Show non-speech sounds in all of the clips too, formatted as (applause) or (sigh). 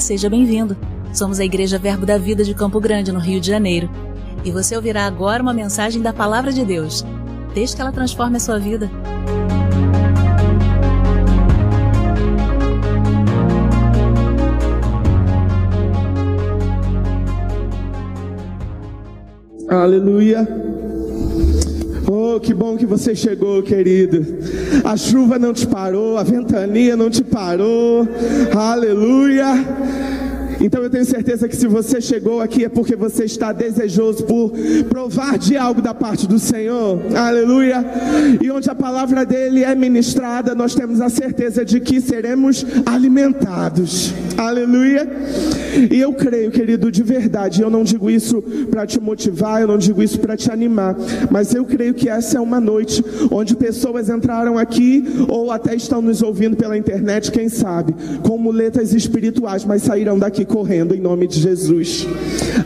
Seja bem-vindo. Somos a Igreja Verbo da Vida de Campo Grande, no Rio de Janeiro. E você ouvirá agora uma mensagem da Palavra de Deus. Desde que ela transforme a sua vida. Aleluia. Oh, que bom que você chegou, querido. A chuva não te parou, a ventania não te parou. Aleluia. Então eu tenho certeza que se você chegou aqui é porque você está desejoso por provar de algo da parte do Senhor. Aleluia. E onde a palavra dele é ministrada, nós temos a certeza de que seremos alimentados. Aleluia. E eu creio, querido, de verdade, eu não digo isso para te motivar, eu não digo isso para te animar, mas eu creio que essa é uma noite onde pessoas entraram aqui ou até estão nos ouvindo pela internet, quem sabe, com muletas espirituais, mas saíram daqui correndo em nome de Jesus.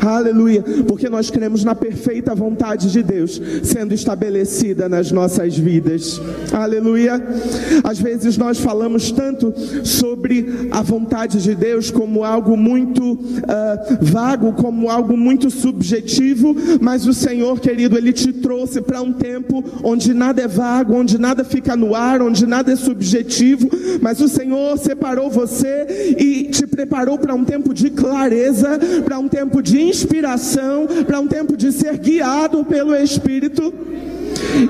Aleluia, porque nós cremos na perfeita vontade de Deus sendo estabelecida nas nossas vidas. Aleluia. Às vezes nós falamos tanto sobre a vontade de Deus como algo muito uh, vago, como algo muito subjetivo, mas o Senhor, querido, Ele te trouxe para um tempo onde nada é vago, onde nada fica no ar, onde nada é subjetivo, mas o Senhor separou você e te preparou para um tempo de clareza, para um tempo de inspiração, para um tempo de ser guiado pelo Espírito.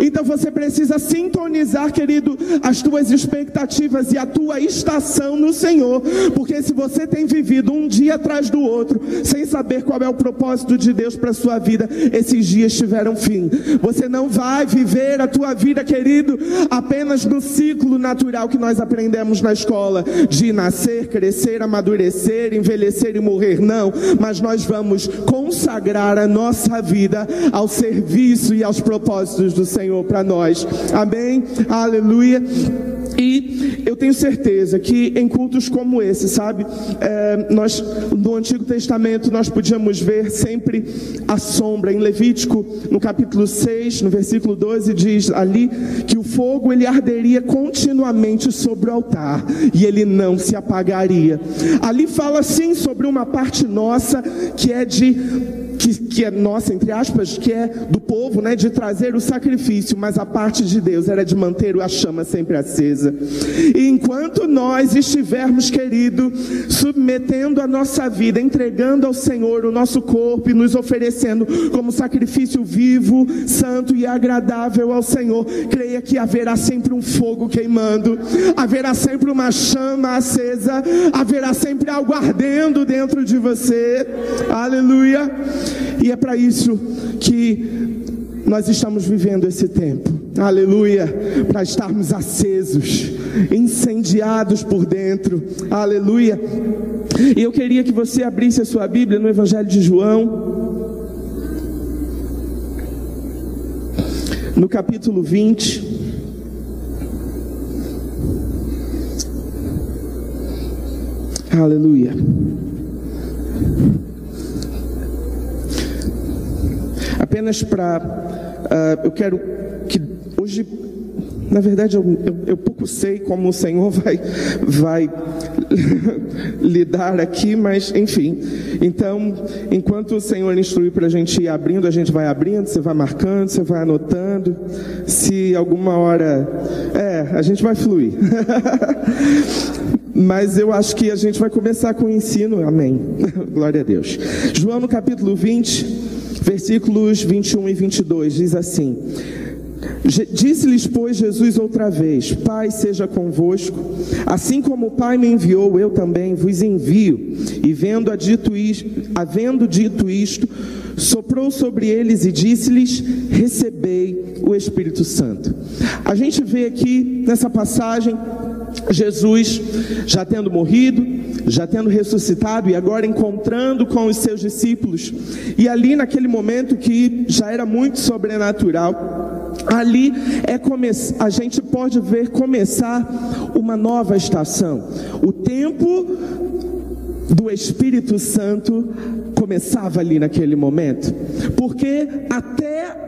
Então você precisa sintonizar, querido, as tuas expectativas e a tua estação no Senhor, porque se você tem vivido um dia atrás do outro, sem saber qual é o propósito de Deus para sua vida, esses dias tiveram fim. Você não vai viver a tua vida, querido, apenas no ciclo natural que nós aprendemos na escola, de nascer, crescer, amadurecer, envelhecer e morrer, não, mas nós vamos consagrar a nossa vida ao serviço e aos propósitos do Senhor para nós. Amém? Aleluia. E eu tenho certeza que em cultos como esse, sabe, é, nós no Antigo Testamento nós podíamos ver sempre a sombra. Em Levítico, no capítulo 6, no versículo 12, diz ali que o fogo ele arderia continuamente sobre o altar e ele não se apagaria. Ali fala sim sobre uma parte nossa que é de que, que é nossa, entre aspas, que é do povo, né, de trazer o sacrifício, mas a parte de Deus era de manter a chama sempre acesa. E enquanto nós estivermos, querido, submetendo a nossa vida, entregando ao Senhor o nosso corpo e nos oferecendo como sacrifício vivo, santo e agradável ao Senhor, creia que haverá sempre um fogo queimando, haverá sempre uma chama acesa, haverá sempre algo ardendo dentro de você. Aleluia. E é para isso que nós estamos vivendo esse tempo. Aleluia. Para estarmos acesos, incendiados por dentro. Aleluia. E eu queria que você abrisse a sua Bíblia no Evangelho de João. No capítulo 20. Aleluia. Apenas para. Uh, eu quero que hoje. Na verdade, eu, eu, eu, pouco sei como o Senhor (laughs) vai, vai (laughs) lidar aqui, mas enfim. Então, enquanto o Senhor instruir para a gente ir abrindo, a gente vai abrindo, você vai marcando, você vai anotando. Se alguma hora. É, a gente vai fluir. (laughs) Mas eu acho que a gente vai começar com o ensino, amém. Glória a Deus. João no capítulo 20 versículos 21 e 22, diz assim: Disse-lhes, pois, Jesus outra vez: Pai, seja convosco, assim como o Pai me enviou, eu também vos envio. E vendo dito isto, havendo dito isto, soprou sobre eles e disse-lhes: Recebei o Espírito Santo. A gente vê aqui nessa passagem Jesus já tendo morrido, já tendo ressuscitado e agora encontrando com os seus discípulos. E ali naquele momento que já era muito sobrenatural, ali é a gente pode ver começar uma nova estação. O tempo do Espírito Santo começava ali naquele momento, porque até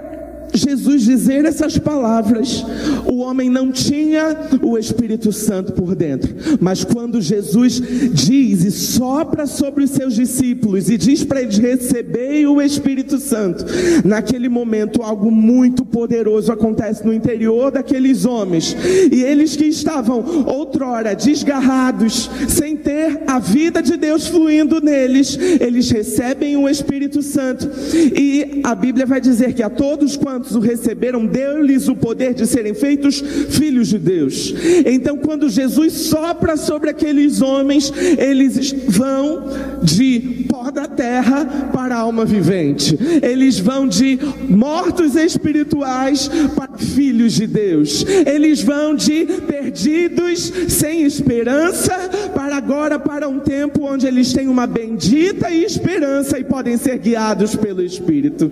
Jesus dizer essas palavras, o homem não tinha o Espírito Santo por dentro. Mas quando Jesus diz e sopra sobre os seus discípulos e diz para eles receberem o Espírito Santo, naquele momento algo muito poderoso acontece no interior daqueles homens. E eles que estavam outrora desgarrados, sem ter a vida de Deus fluindo neles, eles recebem o Espírito Santo. E a Bíblia vai dizer que a todos quantos o receberam, deu-lhes o poder de serem feitos filhos de Deus. Então, quando Jesus sopra sobre aqueles homens, eles vão de pó da terra para a alma vivente. Eles vão de mortos espirituais para filhos de Deus. Eles vão de perdidos sem esperança para agora para um tempo onde eles têm uma bendita esperança e podem ser guiados pelo Espírito.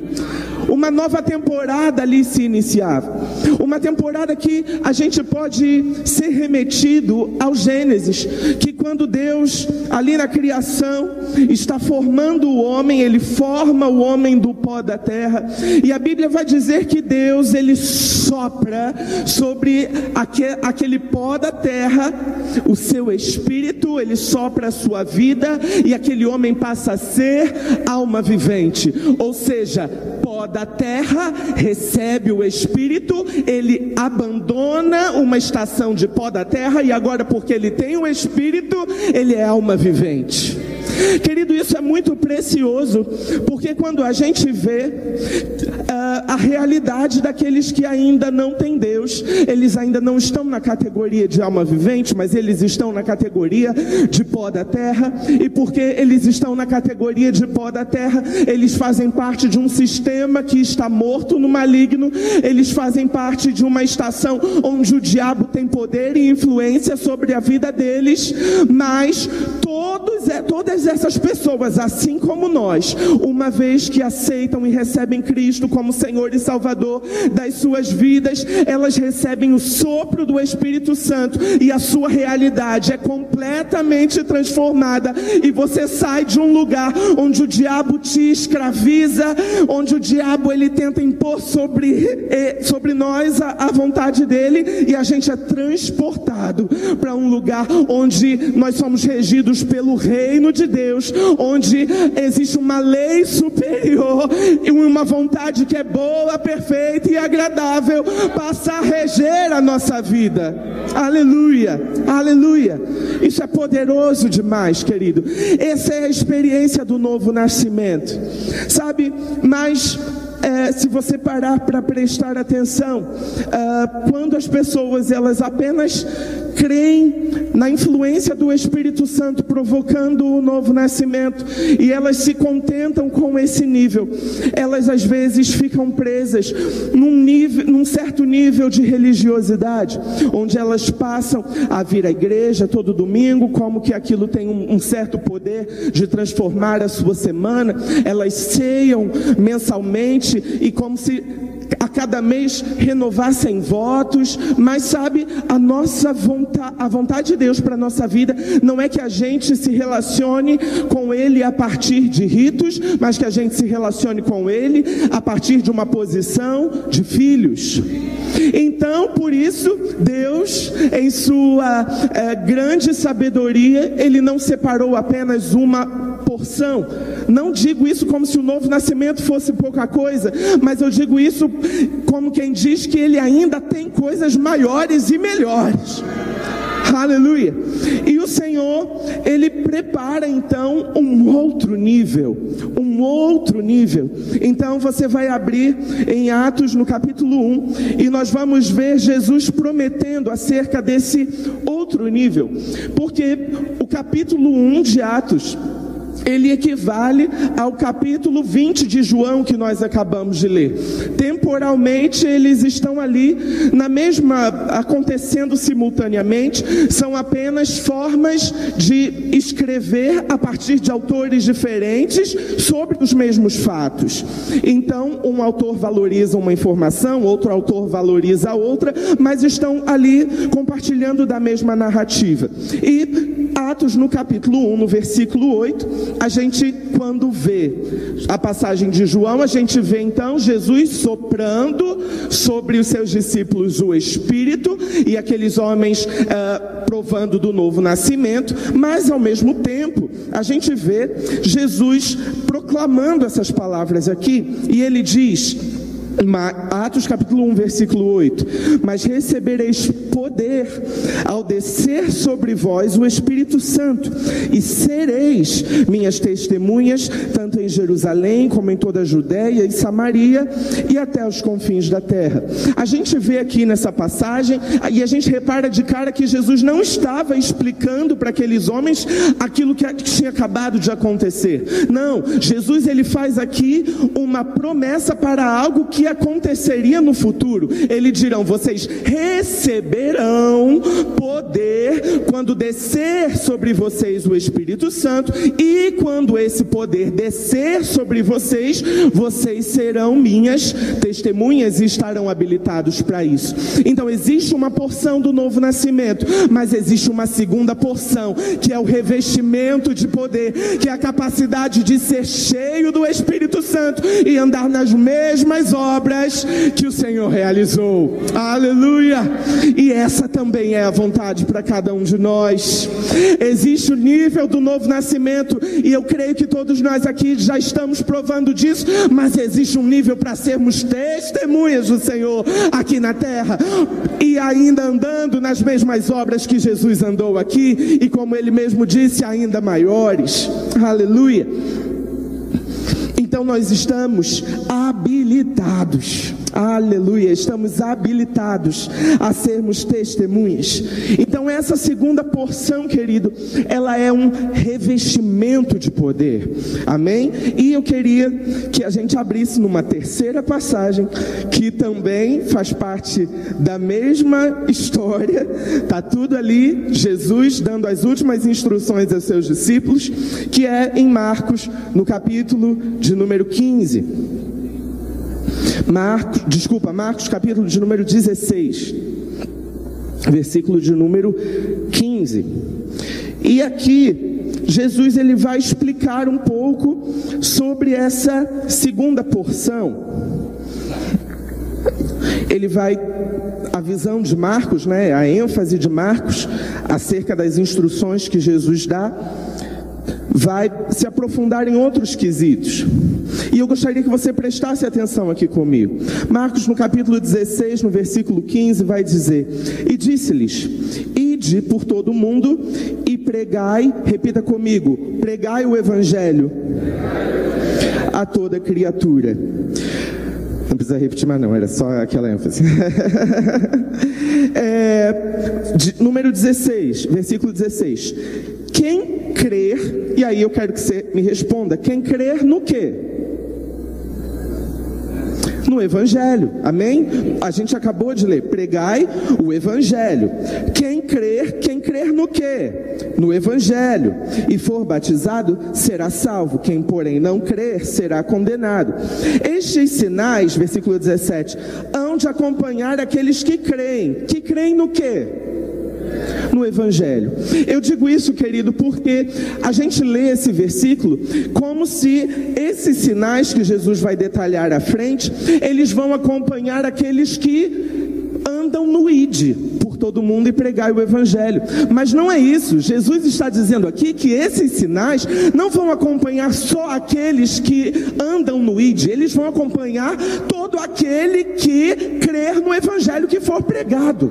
Uma nova temporada ali se iniciava. Uma temporada que a gente pode ser remetido ao Gênesis, que quando Deus ali na criação está formando o homem, ele forma o homem do pó da terra, e a Bíblia vai dizer que Deus ele sopra sobre aquele pó da terra o seu espírito, ele sopra a sua vida e aquele homem passa a ser alma vivente, ou seja, pó da terra recebe o espírito, ele abandona uma estação de pó da terra e agora porque ele tem o espírito, ele é alma vivente. Querido, isso é muito precioso, porque quando a gente vê uh, a realidade daqueles que ainda não têm Deus, eles ainda não estão na categoria de alma vivente, mas eles estão na categoria de pó da terra, e porque eles estão na categoria de pó da terra, eles fazem parte de um sistema que está morto no maligno, eles fazem parte de uma estação onde o diabo tem poder e influência sobre a vida deles, mas todos, é, todas essas pessoas, assim como nós, uma vez que aceitam e recebem Cristo como Senhor e Salvador das suas vidas, elas recebem o sopro do Espírito Santo e a sua realidade é completamente transformada. E você sai de um lugar onde o diabo te escraviza, onde o diabo ele tenta impor sobre, eh, sobre nós a, a vontade dele e a gente é transportado para um lugar onde nós somos regidos pelo reino de Deus, onde existe uma lei superior e uma vontade que é boa, perfeita e agradável, passa a reger a nossa vida. Aleluia, aleluia. Isso é poderoso demais, querido. Essa é a experiência do novo nascimento, sabe? Mas é, se você parar para prestar atenção, uh, quando as pessoas elas apenas creem na influência do Espírito Santo provocando o novo nascimento e elas se contentam com esse nível, elas às vezes ficam presas num, nível, num certo nível de religiosidade, onde elas passam a vir à igreja todo domingo, como que aquilo tem um, um certo poder de transformar a sua semana, elas ceiam mensalmente e como se a cada mês renovassem votos, mas sabe, a nossa vontade, a vontade de Deus para a nossa vida não é que a gente se relacione com Ele a partir de ritos, mas que a gente se relacione com Ele a partir de uma posição de filhos. Então, por isso, Deus, em sua é, grande sabedoria, Ele não separou apenas uma porção. Não digo isso como se o novo nascimento fosse pouca coisa, mas eu digo isso como quem diz que ele ainda tem coisas maiores e melhores. Aleluia. E o Senhor, Ele prepara então um outro nível, um outro nível. Então você vai abrir em Atos no capítulo 1 e nós vamos ver Jesus prometendo acerca desse outro nível. Porque o capítulo 1 de Atos ele equivale ao capítulo 20 de João que nós acabamos de ler. Temporalmente eles estão ali na mesma acontecendo simultaneamente, são apenas formas de escrever a partir de autores diferentes sobre os mesmos fatos. Então, um autor valoriza uma informação, outro autor valoriza a outra, mas estão ali compartilhando da mesma narrativa. E Atos no capítulo 1, no versículo 8, a gente, quando vê a passagem de João, a gente vê então Jesus soprando sobre os seus discípulos o Espírito e aqueles homens uh, provando do novo nascimento, mas ao mesmo tempo a gente vê Jesus proclamando essas palavras aqui e ele diz. Atos capítulo 1, versículo 8: Mas recebereis poder ao descer sobre vós o Espírito Santo, e sereis minhas testemunhas, tanto em Jerusalém como em toda a Judéia e Samaria e até os confins da terra. A gente vê aqui nessa passagem, e a gente repara de cara que Jesus não estava explicando para aqueles homens aquilo que tinha acabado de acontecer. Não, Jesus ele faz aqui uma promessa para algo que aconteceria no futuro. Ele dirão: vocês receberão poder quando descer sobre vocês o Espírito Santo, e quando esse poder descer sobre vocês, vocês serão minhas testemunhas e estarão habilitados para isso. Então existe uma porção do novo nascimento, mas existe uma segunda porção, que é o revestimento de poder, que é a capacidade de ser cheio do Espírito Santo e andar nas mesmas obras obras que o Senhor realizou. Aleluia! E essa também é a vontade para cada um de nós. Existe o nível do novo nascimento, e eu creio que todos nós aqui já estamos provando disso, mas existe um nível para sermos testemunhas do Senhor aqui na terra e ainda andando nas mesmas obras que Jesus andou aqui, e como ele mesmo disse, ainda maiores. Aleluia! Então nós estamos habilitados Aleluia, estamos habilitados a sermos testemunhas. Então, essa segunda porção, querido, ela é um revestimento de poder. Amém? E eu queria que a gente abrisse numa terceira passagem, que também faz parte da mesma história. Tá tudo ali, Jesus dando as últimas instruções aos seus discípulos, que é em Marcos, no capítulo de número 15. Marcos, desculpa, Marcos capítulo de número 16, versículo de número 15. E aqui Jesus ele vai explicar um pouco sobre essa segunda porção. Ele vai a visão de Marcos, né, a ênfase de Marcos acerca das instruções que Jesus dá, vai se aprofundar em outros quesitos. E eu gostaria que você prestasse atenção aqui comigo. Marcos, no capítulo 16, no versículo 15, vai dizer: E disse-lhes: Ide por todo o mundo e pregai, repita comigo, pregai o evangelho a toda criatura. Não precisa repetir mais, não, era só aquela ênfase. (laughs) é, número 16, versículo 16. Quem crer, e aí eu quero que você me responda: quem crer no quê? No Evangelho. Amém? A gente acabou de ler: pregai o Evangelho. Quem crer, quem crer no quê? No Evangelho. E for batizado, será salvo. Quem, porém, não crer, será condenado. Estes sinais, versículo 17, hão de acompanhar aqueles que creem. Que creem no quê? No Evangelho. Eu digo isso, querido, porque a gente lê esse versículo como se esses sinais que Jesus vai detalhar à frente, eles vão acompanhar aqueles que andam no ID por todo mundo e pregar o evangelho. Mas não é isso. Jesus está dizendo aqui que esses sinais não vão acompanhar só aqueles que andam no ID, eles vão acompanhar todo aquele que crer no evangelho que for pregado.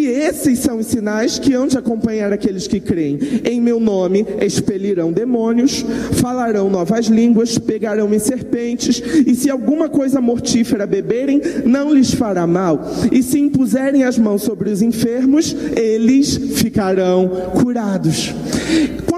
E esses são os sinais que hão de acompanhar aqueles que creem. Em meu nome expelirão demônios, falarão novas línguas, pegarão em serpentes, e se alguma coisa mortífera beberem, não lhes fará mal. E se impuserem as mãos sobre os enfermos, eles ficarão curados.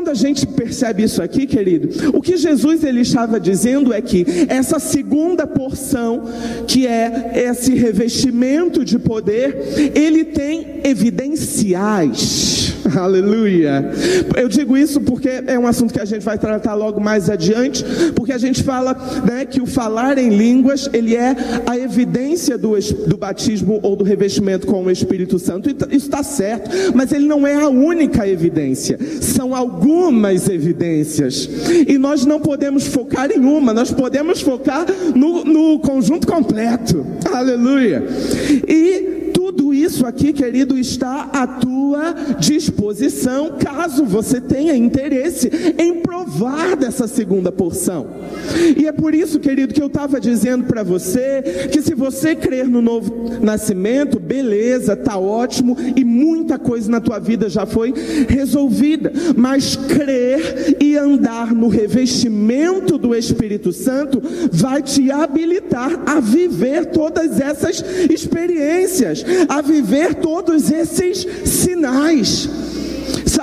Quando a gente percebe isso aqui, querido, o que Jesus ele estava dizendo é que essa segunda porção, que é esse revestimento de poder, ele tem evidenciais (laughs) Aleluia. Eu digo isso porque é um assunto que a gente vai tratar logo mais adiante, porque a gente fala né, que o falar em línguas ele é a evidência do, do batismo ou do revestimento com o Espírito Santo. Isso está certo, mas ele não é a única evidência. São algumas evidências e nós não podemos focar em uma. Nós podemos focar no, no conjunto completo. Aleluia. E isso aqui, querido, está à tua disposição, caso você tenha interesse em provar dessa segunda porção. E é por isso, querido, que eu estava dizendo para você que se você crer no novo nascimento, beleza, tá ótimo e muita coisa na tua vida já foi resolvida, mas crer e andar no revestimento do Espírito Santo vai te habilitar a viver todas essas experiências, a viver todos esses sinais.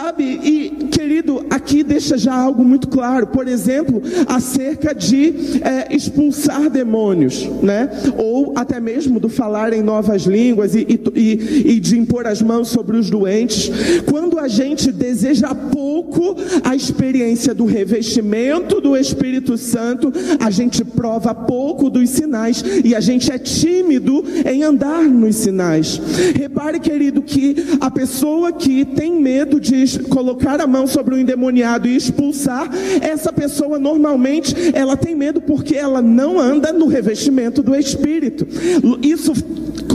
Sabe, e querido, aqui deixa já algo muito claro, por exemplo, acerca de é, expulsar demônios, né? Ou até mesmo do falar em novas línguas e, e, e de impor as mãos sobre os doentes. Quando a gente deseja pouco a experiência do revestimento do Espírito Santo, a gente prova pouco dos sinais e a gente é tímido em andar nos sinais. Repare, querido, que a pessoa que tem medo de colocar a mão sobre o endemoniado e expulsar, essa pessoa normalmente ela tem medo porque ela não anda no revestimento do Espírito. Isso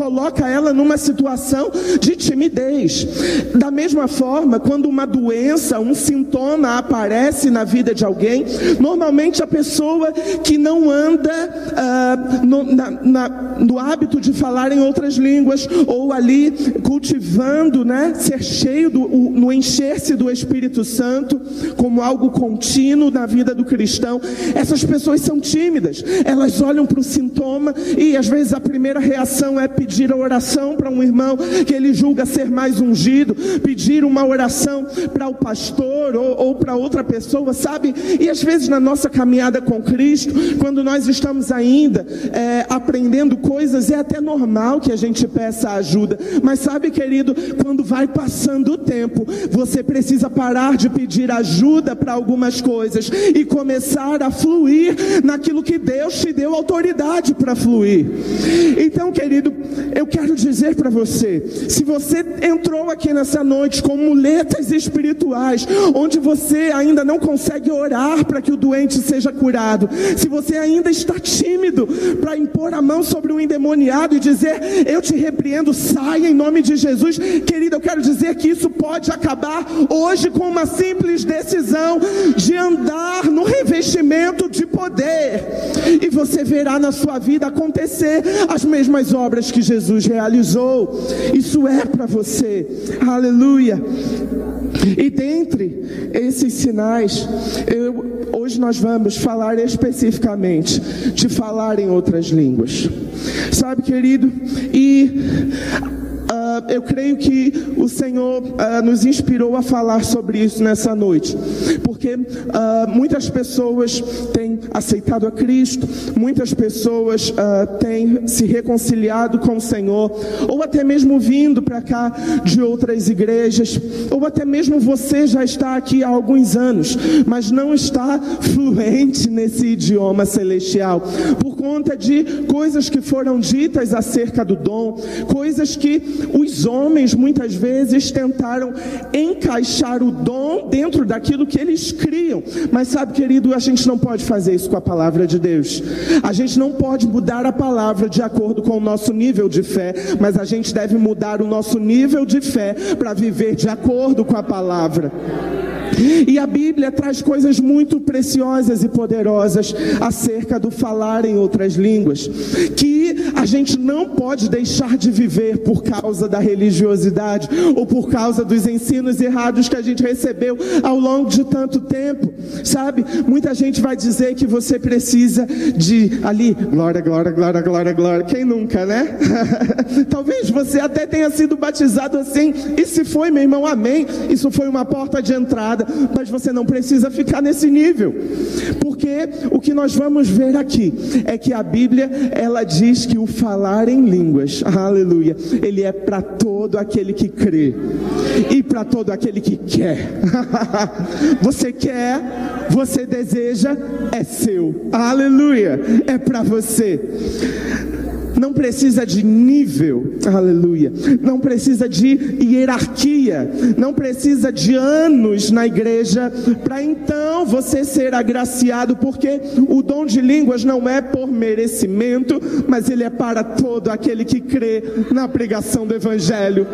coloca ela numa situação de timidez. Da mesma forma, quando uma doença, um sintoma aparece na vida de alguém, normalmente a pessoa que não anda uh, no, na, na, no hábito de falar em outras línguas ou ali cultivando, né, ser cheio do, no encher-se do Espírito Santo como algo contínuo na vida do cristão, essas pessoas são tímidas. Elas olham para o sintoma e às vezes a primeira reação é pedir pedir a oração para um irmão que ele julga ser mais ungido, pedir uma oração para o pastor ou, ou para outra pessoa, sabe? E às vezes na nossa caminhada com Cristo, quando nós estamos ainda é, aprendendo coisas, é até normal que a gente peça ajuda, mas sabe, querido, quando vai passando o tempo, você precisa parar de pedir ajuda para algumas coisas e começar a fluir naquilo que Deus te deu autoridade para fluir. Então, querido, eu quero dizer para você: se você entrou aqui nessa noite com muletas espirituais, onde você ainda não consegue orar para que o doente seja curado, se você ainda está tímido para impor a mão sobre o endemoniado e dizer, eu te repreendo, saia em nome de Jesus, querido, eu quero dizer que isso pode acabar hoje com uma simples decisão de andar no revestimento de poder, e você verá na sua vida acontecer as mesmas obras que Jesus realizou. Isso é para você. Aleluia. E dentre esses sinais, eu, hoje nós vamos falar especificamente de falar em outras línguas. Sabe, querido? E uh, eu creio que o Senhor uh, nos inspirou a falar sobre isso nessa noite, porque uh, muitas pessoas têm aceitado a Cristo, muitas pessoas têm se reconciliado com o Senhor, ou até mesmo vindo para cá de outras igrejas, ou até mesmo você já está aqui há alguns anos, mas não está fluente nesse idioma celestial, por conta de coisas que foram ditas acerca do dom, coisas que o os homens muitas vezes tentaram encaixar o dom dentro daquilo que eles criam. Mas sabe, querido, a gente não pode fazer isso com a palavra de Deus. A gente não pode mudar a palavra de acordo com o nosso nível de fé, mas a gente deve mudar o nosso nível de fé para viver de acordo com a palavra. E a Bíblia traz coisas muito preciosas e poderosas acerca do falar em outras línguas, que a gente não pode deixar de viver por causa da religiosidade ou por causa dos ensinos errados que a gente recebeu ao longo de tanto tempo, sabe? Muita gente vai dizer que você precisa de ali, glória, glória, glória, glória, glória. Quem nunca, né? (laughs) Talvez você até tenha sido batizado assim, e se foi, meu irmão, amém. Isso foi uma porta de entrada mas você não precisa ficar nesse nível. Porque o que nós vamos ver aqui é que a Bíblia, ela diz que o falar em línguas, aleluia, ele é para todo aquele que crê e para todo aquele que quer. (laughs) você quer, você deseja, é seu. Aleluia, é para você não precisa de nível, aleluia, não precisa de hierarquia, não precisa de anos na igreja para então você ser agraciado, porque o dom de línguas não é por merecimento, mas ele é para todo aquele que crê na pregação do evangelho.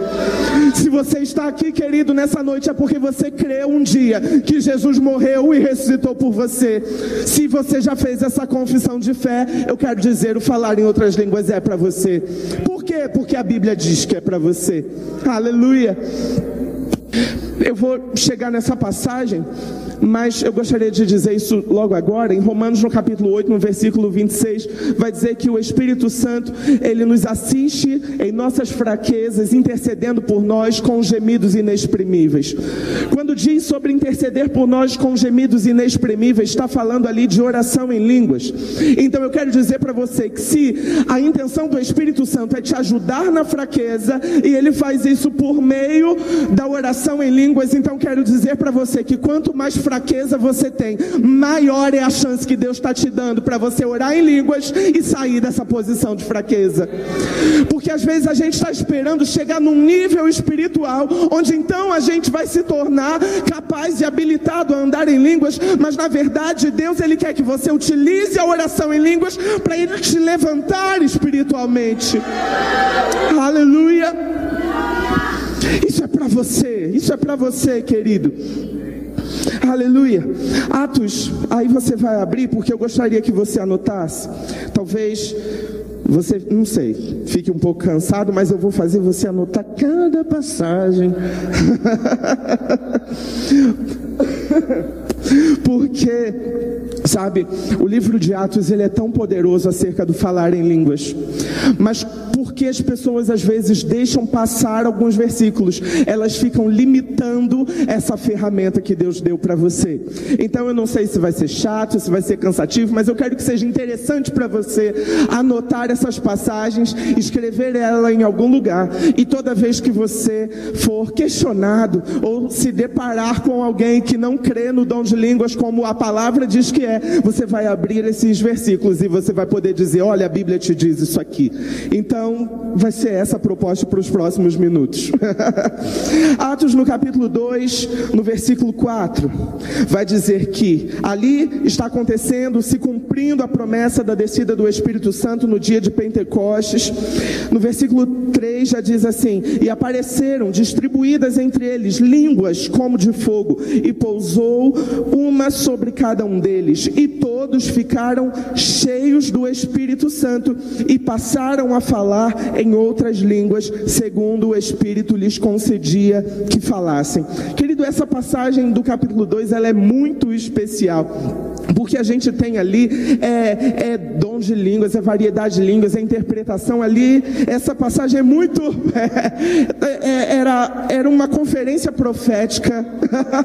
Se você está aqui, querido, nessa noite é porque você crê um dia que Jesus morreu e ressuscitou por você. Se você já fez essa confissão de fé, eu quero dizer, o falar em outras línguas é para você. Por quê? Porque a Bíblia diz que é para você. Aleluia. Eu vou chegar nessa passagem mas eu gostaria de dizer isso logo agora, em Romanos no capítulo 8, no versículo 26, vai dizer que o Espírito Santo, ele nos assiste em nossas fraquezas, intercedendo por nós com gemidos inexprimíveis. Quando diz sobre interceder por nós com gemidos inexprimíveis, está falando ali de oração em línguas. Então eu quero dizer para você que se a intenção do Espírito Santo é te ajudar na fraqueza, e ele faz isso por meio da oração em línguas, então quero dizer para você que quanto mais fraqueza você tem, maior é a chance que Deus está te dando para você orar em línguas e sair dessa posição de fraqueza. Porque às vezes a gente está esperando chegar num nível espiritual, onde então a gente vai se tornar capaz e habilitado a andar em línguas, mas na verdade Deus ele quer que você utilize a oração em línguas para ele te levantar espiritualmente. Aleluia. Isso é para você, isso é para você, querido. Aleluia. Atos, aí você vai abrir, porque eu gostaria que você anotasse. Talvez você, não sei, fique um pouco cansado, mas eu vou fazer você anotar cada passagem. (laughs) Porque, sabe, o livro de Atos ele é tão poderoso acerca do falar em línguas. Mas porque as pessoas às vezes deixam passar alguns versículos, elas ficam limitando essa ferramenta que Deus deu para você. Então eu não sei se vai ser chato, se vai ser cansativo, mas eu quero que seja interessante para você anotar essas passagens, escrever ela em algum lugar e toda vez que você for questionado ou se deparar com alguém que não crê no dom de línguas como a palavra diz que é, você vai abrir esses versículos e você vai poder dizer: Olha, a Bíblia te diz isso aqui. Então, vai ser essa a proposta para os próximos minutos. (laughs) Atos no capítulo 2, no versículo 4, vai dizer que ali está acontecendo, se cumprindo a promessa da descida do Espírito Santo no dia de Pentecostes. No versículo 3 já diz assim: E apareceram distribuídas entre eles línguas como de fogo, e pousou uma sobre cada um deles, e todos ficaram cheios do Espírito Santo e passaram a falar em outras línguas, segundo o Espírito lhes concedia que falassem. Querido, essa passagem do capítulo 2 ela é muito especial. Porque a gente tem ali é, é dom de línguas, é variedade de línguas, é interpretação ali. Essa passagem é muito. (laughs) É, é, era, era uma conferência profética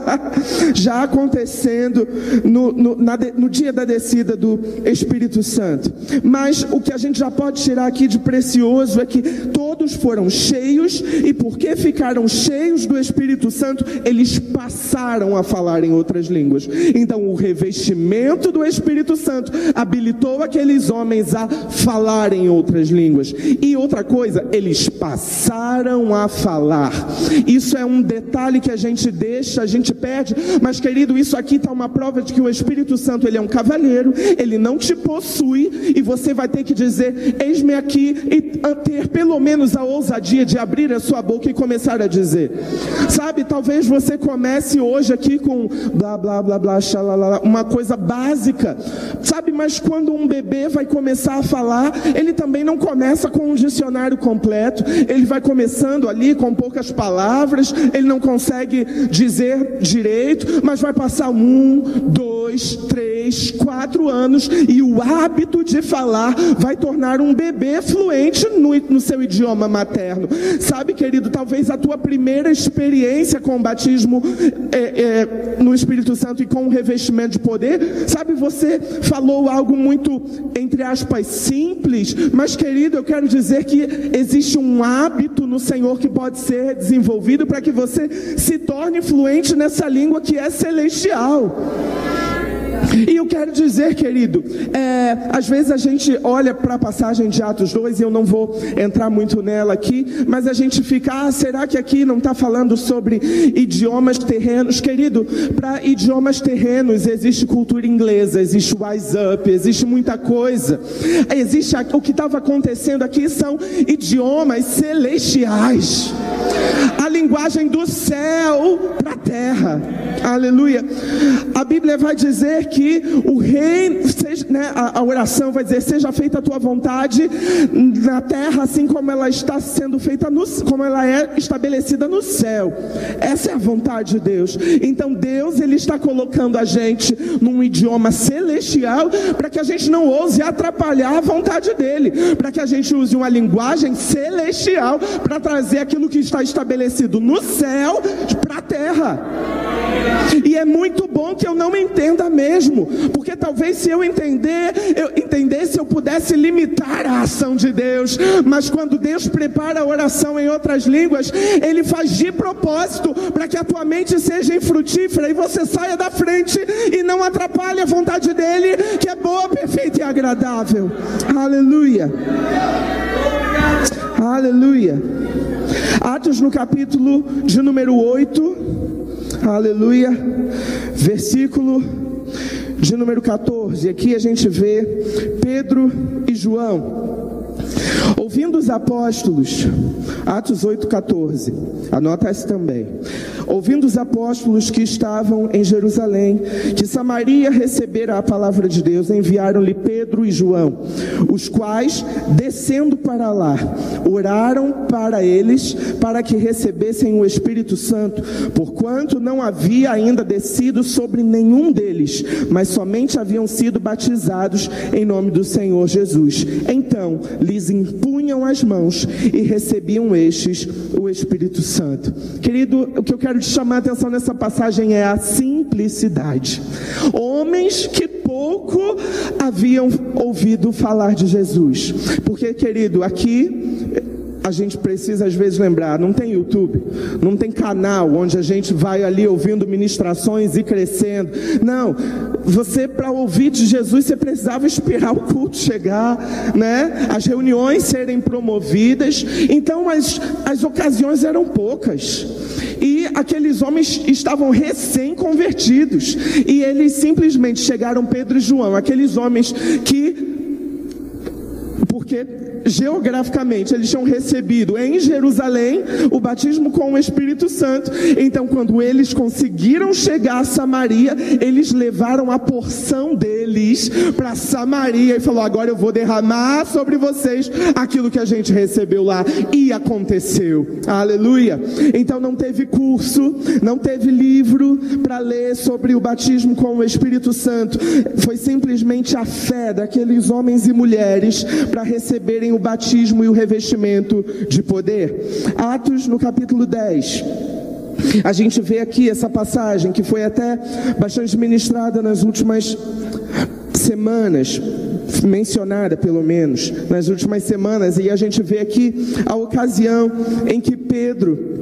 (laughs) já acontecendo no, no, na, no dia da descida do Espírito Santo. Mas o que a gente já pode tirar aqui de precioso é que todos foram cheios, e porque ficaram cheios do Espírito Santo, eles passaram a falar em outras línguas. Então, o revestimento do Espírito Santo habilitou aqueles homens a falar em outras línguas. E outra coisa, eles passaram a falar. Isso é um detalhe que a gente deixa, a gente perde, mas querido, isso aqui está uma prova de que o Espírito Santo ele é um cavalheiro, ele não te possui e você vai ter que dizer: Eis-me aqui e ter pelo menos a ousadia de abrir a sua boca e começar a dizer. Sabe, talvez você comece hoje aqui com blá blá blá blá, xalala, uma coisa básica. Sabe, mas quando um bebê vai começar a falar, ele também não começa com um dicionário completo, ele vai começando ali com poucas palavras, ele não consegue dizer direito, mas vai passar um, dois, três, quatro anos e o hábito de falar vai tornar um bebê fluente no, no seu idioma materno. Sabe, querido, talvez a tua primeira experiência com o batismo é, é, no Espírito Santo e com o revestimento de poder, sabe, você falou algo muito, entre aspas, simples, mas querido, eu quero dizer que existe um hábito no Senhor que pode ser desenvolvido para que você se torne fluente nessa língua que é celestial. E eu quero dizer, querido, é, às vezes a gente olha para a passagem de Atos 2, e eu não vou entrar muito nela aqui, mas a gente fica, ah, será que aqui não está falando sobre idiomas terrenos? Querido, para idiomas terrenos existe cultura inglesa, existe up, existe muita coisa. Existe o que estava acontecendo aqui são idiomas celestiais. A linguagem do céu para a terra. Aleluia. A Bíblia vai dizer que o reino, seja, né, a, a, oração vai dizer: seja feita a tua vontade na terra, assim como ela está sendo feita no, como ela é estabelecida no céu. Essa é a vontade de Deus. Então Deus ele está colocando a gente num idioma celestial para que a gente não ouse atrapalhar a vontade dele, para que a gente use uma linguagem celestial para trazer aquilo que está estabelecido no céu para a terra. E é muito bom que eu não entenda mesmo, porque talvez se eu entender, eu entendesse, eu pudesse limitar a ação de Deus. Mas quando Deus prepara a oração em outras línguas, Ele faz de propósito para que a tua mente seja infrutífera e você saia da frente e não atrapalhe a vontade dele, que é boa, perfeita e agradável. Aleluia. Aleluia. Atos no capítulo de número 8. Aleluia. Versículo de número 14. Aqui a gente vê Pedro e João. Ouvindo os apóstolos, Atos 8,14, anota esse também. Ouvindo os apóstolos que estavam em Jerusalém, que Samaria recebera a palavra de Deus, enviaram-lhe Pedro e João, os quais, descendo para lá, oraram para eles, para que recebessem o Espírito Santo, porquanto não havia ainda descido sobre nenhum deles, mas somente haviam sido batizados em nome do Senhor Jesus. Então lhes impunham as mãos e recebiam estes o Espírito Santo. Querido, o que eu quero te chamar a atenção nessa passagem é a simplicidade. Homens que pouco haviam ouvido falar de Jesus. Porque, querido, aqui a gente precisa às vezes lembrar, não tem YouTube, não tem canal onde a gente vai ali ouvindo ministrações e crescendo. Não, você para ouvir de Jesus você precisava esperar o culto chegar, né? As reuniões serem promovidas. Então as, as ocasiões eram poucas. E aqueles homens estavam recém-convertidos. E eles simplesmente chegaram, Pedro e João, aqueles homens que. Porque geograficamente eles tinham recebido em Jerusalém o batismo com o Espírito Santo. Então, quando eles conseguiram chegar a Samaria, eles levaram a porção deles para Samaria e falou: agora eu vou derramar sobre vocês aquilo que a gente recebeu lá. E aconteceu. Aleluia. Então não teve curso, não teve livro para ler sobre o batismo com o Espírito Santo. Foi simplesmente a fé daqueles homens e mulheres para receberem o batismo e o revestimento de poder. Atos no capítulo 10. A gente vê aqui essa passagem que foi até bastante ministrada nas últimas semanas, mencionada pelo menos nas últimas semanas, e a gente vê aqui a ocasião em que Pedro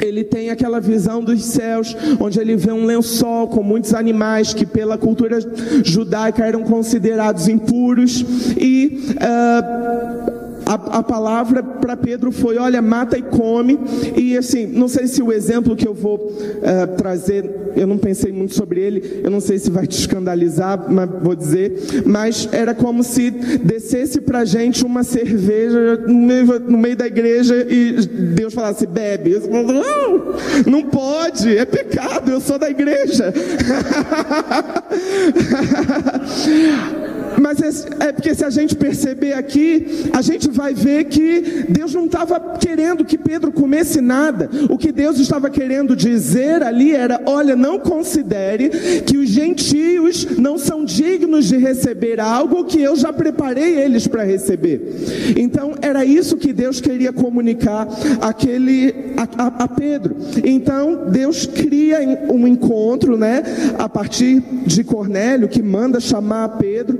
ele tem aquela visão dos céus, onde ele vê um lençol com muitos animais que, pela cultura judaica, eram considerados impuros, e uh, a, a palavra para Pedro foi: olha, mata e come. E assim, não sei se o exemplo que eu vou uh, trazer, eu não pensei muito sobre ele, eu não sei se vai te escandalizar, mas vou dizer. Mas era como se descesse para gente uma cerveja no meio, no meio da igreja e Deus falasse: bebe. Eu não, não pode, é pecado, eu sou da igreja. (laughs) (laughs) Mas é, é porque se a gente perceber aqui, a gente vai ver que Deus não estava querendo que Pedro comesse nada. O que Deus estava querendo dizer ali era: olha, não considere que os gentios não são dignos de receber algo que eu já preparei eles para receber. Então era isso que Deus queria comunicar aquele a, a, a Pedro. Então Deus cria um encontro, né, a partir de Cornélio que manda chamar Pedro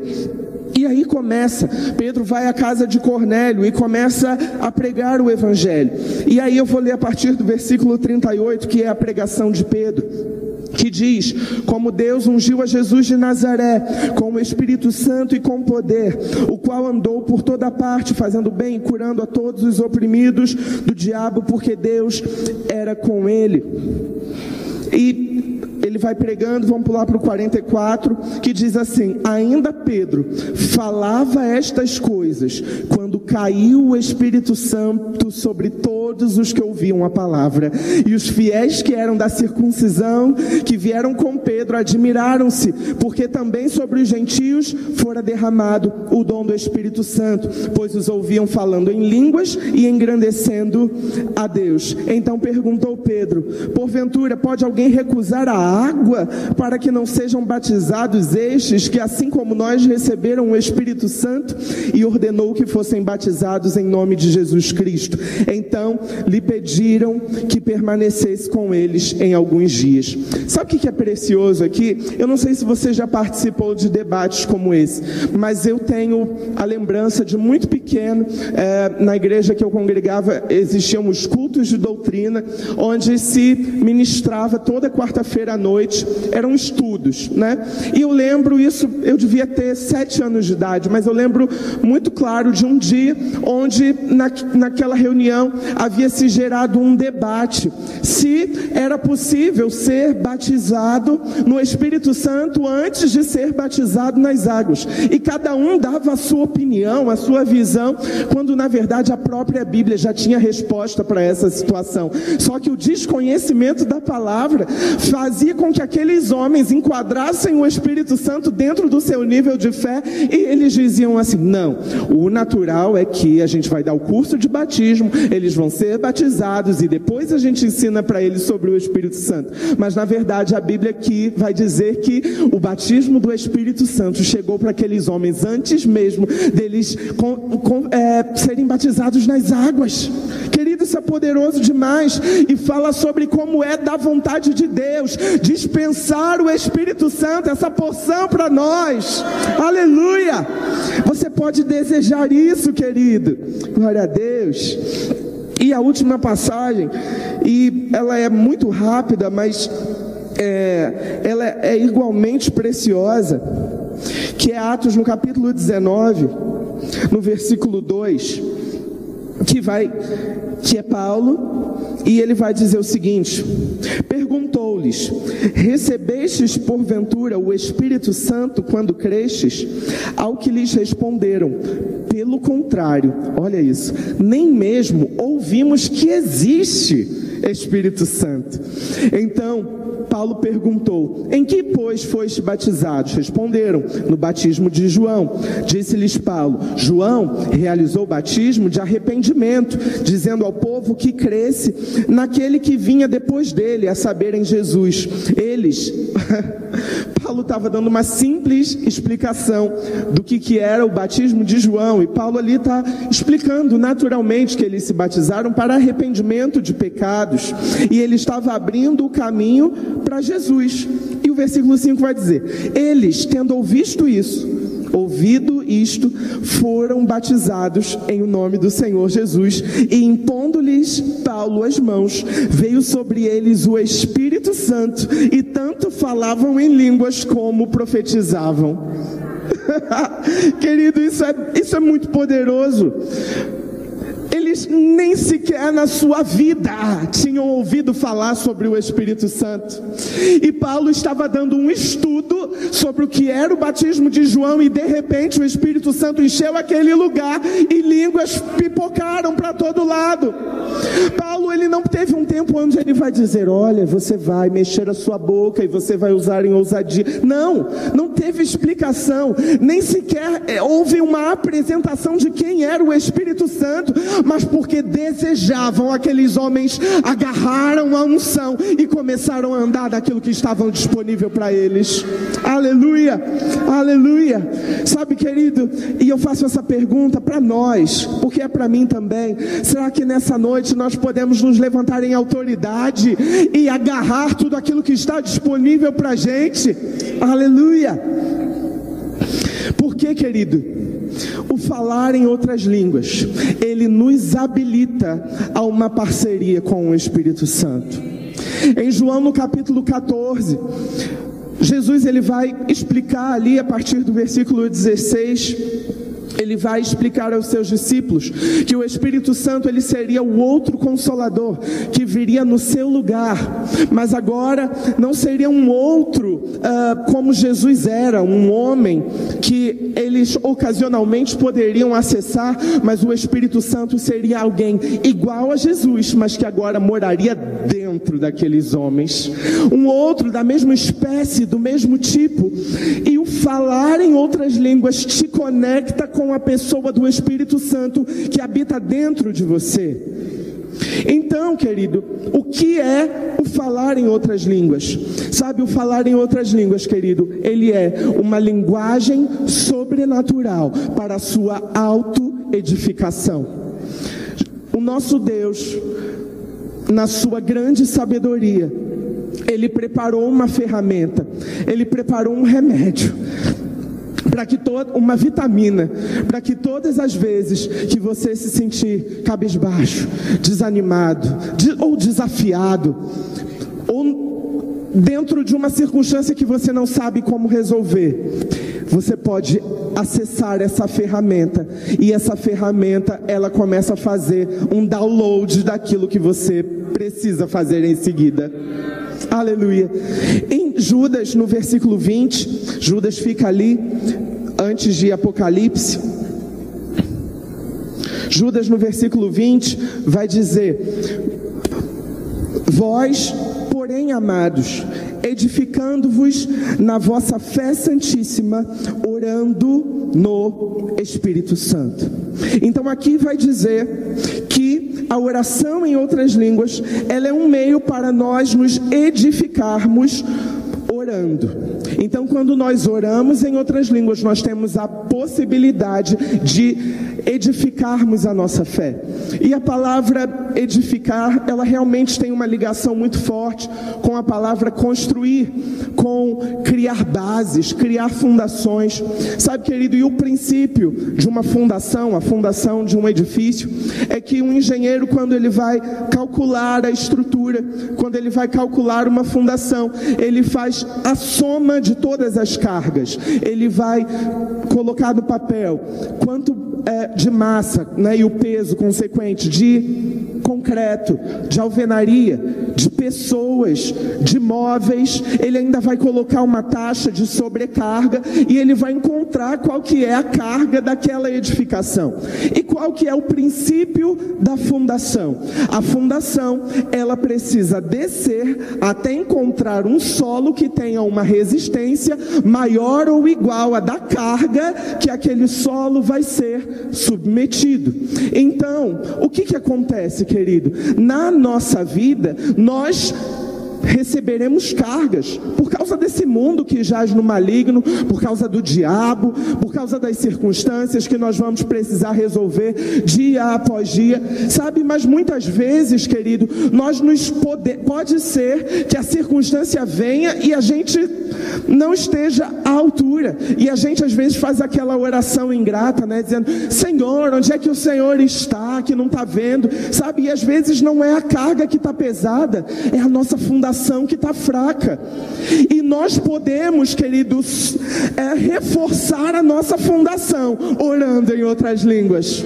e aí começa, Pedro vai à casa de Cornélio e começa a pregar o evangelho. E aí eu vou ler a partir do versículo 38, que é a pregação de Pedro que diz: Como Deus ungiu a Jesus de Nazaré com o Espírito Santo e com poder, o qual andou por toda parte, fazendo bem e curando a todos os oprimidos do diabo, porque Deus era com ele. E ele vai pregando, vamos pular para o 44, que diz assim: Ainda Pedro falava estas coisas quando caiu o Espírito Santo sobre todos os que ouviam a palavra. E os fiéis que eram da circuncisão, que vieram com Pedro, admiraram-se, porque também sobre os gentios fora derramado o dom do Espírito Santo, pois os ouviam falando em línguas e engrandecendo a Deus. Então perguntou Pedro: Porventura pode alguém recusar a água para que não sejam batizados estes que, assim como nós, receberam o Espírito Santo e ordenou que fossem batizados em nome de Jesus Cristo. Então lhe pediram que permanecesse com eles em alguns dias. Sabe o que é precioso aqui? Eu não sei se você já participou de debates como esse, mas eu tenho a lembrança de muito pequeno, é, na igreja que eu congregava, existiam os cultos de doutrina, onde se ministrava toda quarta-feira à noite, eram estudos, né? E eu lembro isso, eu devia ter sete anos de idade, mas eu lembro muito claro de um dia onde na, naquela reunião havia se gerado um debate se era possível ser batizado no Espírito Santo antes de ser batizado nas águas. E cada um dava a sua opinião, a sua visão, quando na verdade a própria Bíblia já tinha resposta para essa situação. Só que o desconhecimento da palavra fazia com que aqueles homens enquadrassem o Espírito Santo dentro do seu nível de fé e eles diziam assim: não, o natural é que a gente vai dar o curso de batismo, eles vão ser batizados e depois a gente ensina para eles sobre o Espírito Santo. Mas na verdade a Bíblia aqui vai dizer que o batismo do Espírito Santo chegou para aqueles homens antes mesmo deles com, com, é, serem batizados nas águas. Isso é poderoso demais e fala sobre como é da vontade de Deus dispensar o Espírito Santo, essa porção para nós. Aleluia! Você pode desejar isso, querido. Glória a Deus. E a última passagem, e ela é muito rápida, mas é, ela é igualmente preciosa, que é Atos no capítulo 19, no versículo 2, que vai, que é Paulo, e ele vai dizer o seguinte: perguntou-lhes: Recebestes porventura o Espírito Santo quando crestes? Ao que lhes responderam: Pelo contrário, olha isso, nem mesmo ouvimos que existe Espírito Santo. Então, Paulo perguntou: Em que, pois, foste batizados? Responderam: No batismo de João. Disse-lhes Paulo: João realizou o batismo de arrependimento, dizendo ao povo que cresce naquele que vinha depois dele, a saber, em Jesus. Eles, (laughs) Paulo estava dando uma simples explicação do que, que era o batismo de João, e Paulo ali está explicando naturalmente que eles se batizaram para arrependimento de pecados, e ele estava abrindo o caminho para Jesus. E o versículo 5 vai dizer: Eles, tendo ouvido isso, ouvido isto, foram batizados em o nome do Senhor Jesus, e impondo-lhes Paulo as mãos, veio sobre eles o Espírito Santo, e tanto falavam em línguas como profetizavam. (laughs) Querido, isso é, isso é muito poderoso nem sequer na sua vida tinham ouvido falar sobre o Espírito Santo. E Paulo estava dando um estudo sobre o que era o batismo de João e de repente o Espírito Santo encheu aquele lugar e línguas pipocaram para todo lado. Paulo ele não teve um tempo onde ele vai dizer, olha, você vai mexer a sua boca e você vai usar em ousadia. Não, não teve explicação, nem sequer é, houve uma apresentação de quem era o Espírito Santo, mas porque desejavam aqueles homens agarraram a unção e começaram a andar daquilo que estava disponível para eles. Aleluia, aleluia. Sabe, querido, e eu faço essa pergunta para nós, porque é para mim também. Será que nessa noite nós podemos nos levantar em autoridade e agarrar tudo aquilo que está disponível para a gente? Aleluia. Por que, querido? O falar em outras línguas, ele nos habilita a uma parceria com o Espírito Santo. Em João no capítulo 14, Jesus ele vai explicar ali a partir do versículo 16 ele vai explicar aos seus discípulos que o Espírito Santo ele seria o outro consolador que viria no seu lugar, mas agora não seria um outro uh, como Jesus era, um homem que eles ocasionalmente poderiam acessar, mas o Espírito Santo seria alguém igual a Jesus, mas que agora moraria dentro daqueles homens, um outro da mesma espécie, do mesmo tipo, e o falar em outras línguas te conecta com a pessoa do Espírito Santo que habita dentro de você. Então, querido, o que é o falar em outras línguas? Sabe, o falar em outras línguas, querido, ele é uma linguagem sobrenatural para a sua autoedificação. O nosso Deus, na sua grande sabedoria, ele preparou uma ferramenta, ele preparou um remédio para que toda uma vitamina, para que todas as vezes que você se sentir cabisbaixo, desanimado, de, ou desafiado, ou dentro de uma circunstância que você não sabe como resolver, você pode acessar essa ferramenta e essa ferramenta ela começa a fazer um download daquilo que você precisa fazer em seguida. Aleluia. Em Judas, no versículo 20, Judas fica ali antes de Apocalipse. Judas, no versículo 20, vai dizer: Vós, porém, amados, edificando-vos na vossa fé santíssima, orando no Espírito Santo. Então aqui vai dizer que a oração em outras línguas, ela é um meio para nós nos edificarmos orando. Então, quando nós oramos em outras línguas, nós temos a possibilidade de edificarmos a nossa fé. E a palavra edificar, ela realmente tem uma ligação muito forte com a palavra construir, com criar bases, criar fundações. Sabe, querido, e o princípio de uma fundação, a fundação de um edifício, é que um engenheiro, quando ele vai calcular a estrutura, quando ele vai calcular uma fundação, ele faz a soma de todas as cargas. Ele vai colocar no papel quanto é, de massa né, e o peso consequente de concreto, de alvenaria, de pessoas, de móveis, ele ainda vai colocar uma taxa de sobrecarga e ele vai encontrar qual que é a carga daquela edificação. E qual que é o princípio da fundação? A fundação, ela precisa descer até encontrar um solo que tenha uma resistência maior ou igual à da carga que aquele solo vai ser submetido. Então, o que que acontece, querido? Na nossa vida, nós receberemos cargas por causa desse mundo que jaz no maligno, por causa do diabo, por causa das circunstâncias que nós vamos precisar resolver dia após dia, sabe? Mas muitas vezes, querido, nós nos pode, pode ser que a circunstância venha e a gente não esteja à altura, e a gente às vezes faz aquela oração ingrata, né? Dizendo, Senhor, onde é que o Senhor está, que não está vendo, sabe? E às vezes não é a carga que está pesada, é a nossa fundação que está fraca. E nós podemos, queridos, é, reforçar a nossa fundação orando em outras línguas.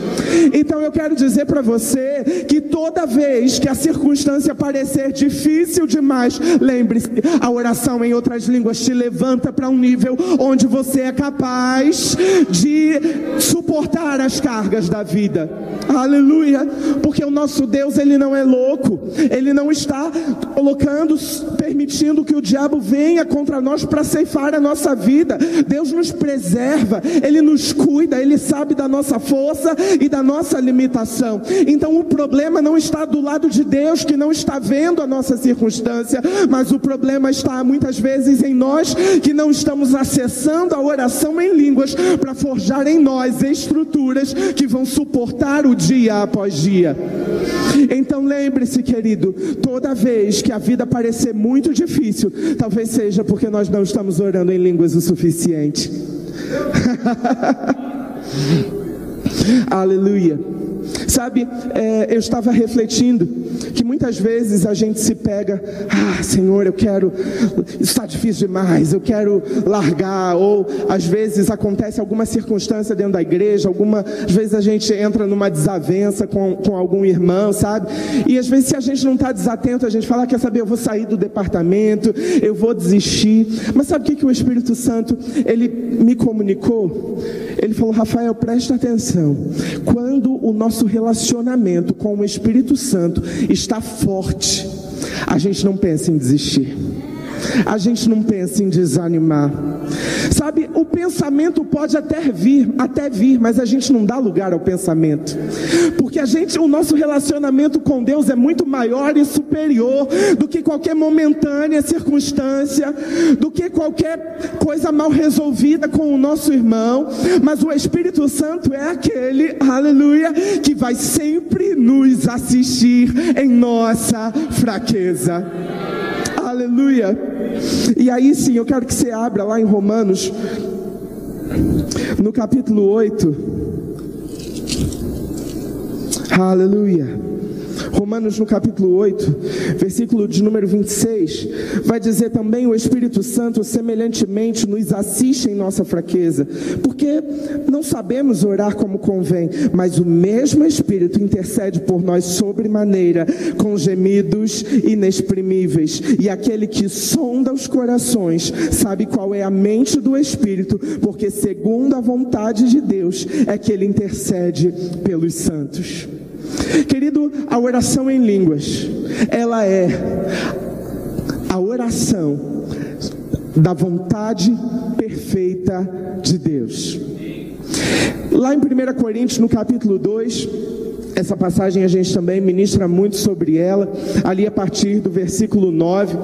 Então eu quero dizer para você que toda vez que a circunstância parecer difícil demais, lembre-se, a oração em outras línguas te levanta para um nível onde você é capaz de suportar as cargas da vida. Aleluia, porque o nosso Deus ele não é louco, ele não está colocando, permitindo que o diabo venha contra nós para ceifar a nossa vida. Deus nos preserva, ele nos cuida, ele sabe da nossa força e da nossa limitação. Então o problema não está do lado de Deus que não está vendo a nossa circunstância, mas o problema está muitas vezes em nós que não estamos acessando a oração em línguas para forjar em nós estruturas que vão suportar o dia após dia. Então lembre-se, querido, toda vez que a vida parecer muito difícil, talvez seja porque nós não estamos orando em línguas o suficiente. (laughs) Aleluia. Sabe, é, eu estava refletindo que muitas vezes a gente se pega, ah, Senhor, eu quero, está difícil demais, eu quero largar, ou às vezes acontece alguma circunstância dentro da igreja, alguma, às vezes a gente entra numa desavença com, com algum irmão, sabe? E às vezes se a gente não está desatento, a gente fala, ah, quer saber, eu vou sair do departamento, eu vou desistir. Mas sabe o que, que o Espírito Santo, ele me comunicou? Ele falou, Rafael, presta atenção. Quando o nosso relacionamento com o Espírito Santo está forte, a gente não pensa em desistir. A gente não pensa em desanimar. Sabe, o pensamento pode até vir, até vir, mas a gente não dá lugar ao pensamento. Porque a gente, o nosso relacionamento com Deus é muito maior e superior do que qualquer momentânea circunstância, do que qualquer coisa mal resolvida com o nosso irmão, mas o Espírito Santo é aquele, aleluia, que vai sempre nos assistir em nossa fraqueza. Aleluia. E aí sim, eu quero que você abra lá em Romanos, no capítulo 8. Aleluia. Romanos no capítulo 8, versículo de número 26, vai dizer também o Espírito Santo semelhantemente nos assiste em nossa fraqueza, porque não sabemos orar como convém, mas o mesmo Espírito intercede por nós sobremaneira com gemidos inexprimíveis, e aquele que sonda os corações sabe qual é a mente do Espírito, porque segundo a vontade de Deus é que ele intercede pelos santos. Querido, a oração em línguas, ela é a oração da vontade perfeita de Deus. Lá em 1 Coríntios, no capítulo 2, essa passagem a gente também ministra muito sobre ela, ali a partir do versículo 9.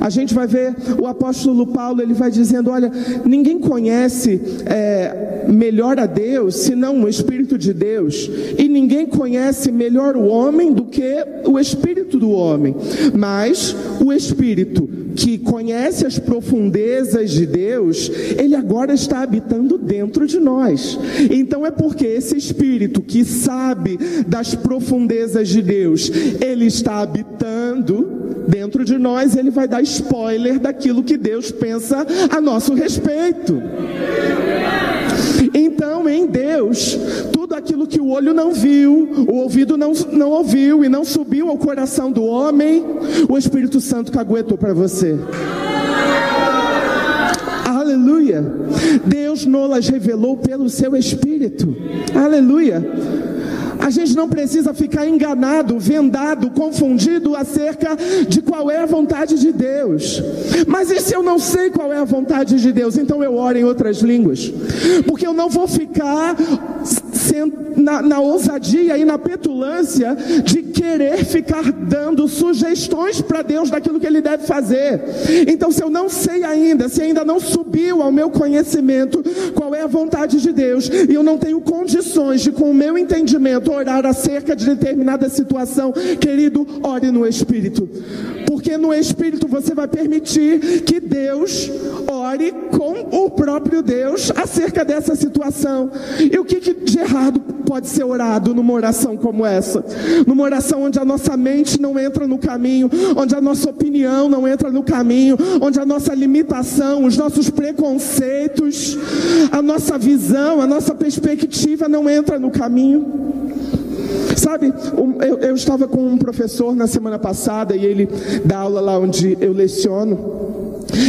A gente vai ver o apóstolo Paulo, ele vai dizendo: Olha, ninguém conhece é, melhor a Deus senão o Espírito de Deus, e ninguém conhece melhor o homem do que o Espírito do homem, mas o Espírito que conhece as profundezas de Deus, ele agora está habitando dentro de nós. Então é porque esse Espírito que sabe das profundezas de Deus, ele está habitando dentro de nós, ele vai dar spoiler daquilo que Deus pensa a nosso respeito. Então, em Deus, tudo aquilo que o olho não viu, o ouvido não, não ouviu e não subiu ao coração do homem, o Espírito Santo caguetou para você. Aleluia. Deus nos revelou pelo seu Espírito. Aleluia. A gente não precisa ficar enganado, vendado, confundido acerca de qual é a vontade de Deus. Mas e se eu não sei qual é a vontade de Deus? Então eu oro em outras línguas. Porque eu não vou ficar na, na ousadia e na petulância de querer ficar dando sugestões para Deus daquilo que Ele deve fazer. Então, se eu não sei ainda, se ainda não subiu ao meu conhecimento qual é a vontade de Deus, e eu não tenho condições de, com o meu entendimento, orar acerca de determinada situação, querido, ore no Espírito Porque no espírito você vai permitir que Deus ore com o próprio Deus acerca dessa situação. E o que, que de errado pode ser orado numa oração como essa? Numa oração onde a nossa mente não entra no caminho, onde a nossa opinião não entra no caminho, onde a nossa limitação, os nossos preconceitos, a nossa visão, a nossa perspectiva não entra no caminho. Sabe, eu, eu estava com um professor na semana passada e ele dá aula lá onde eu leciono.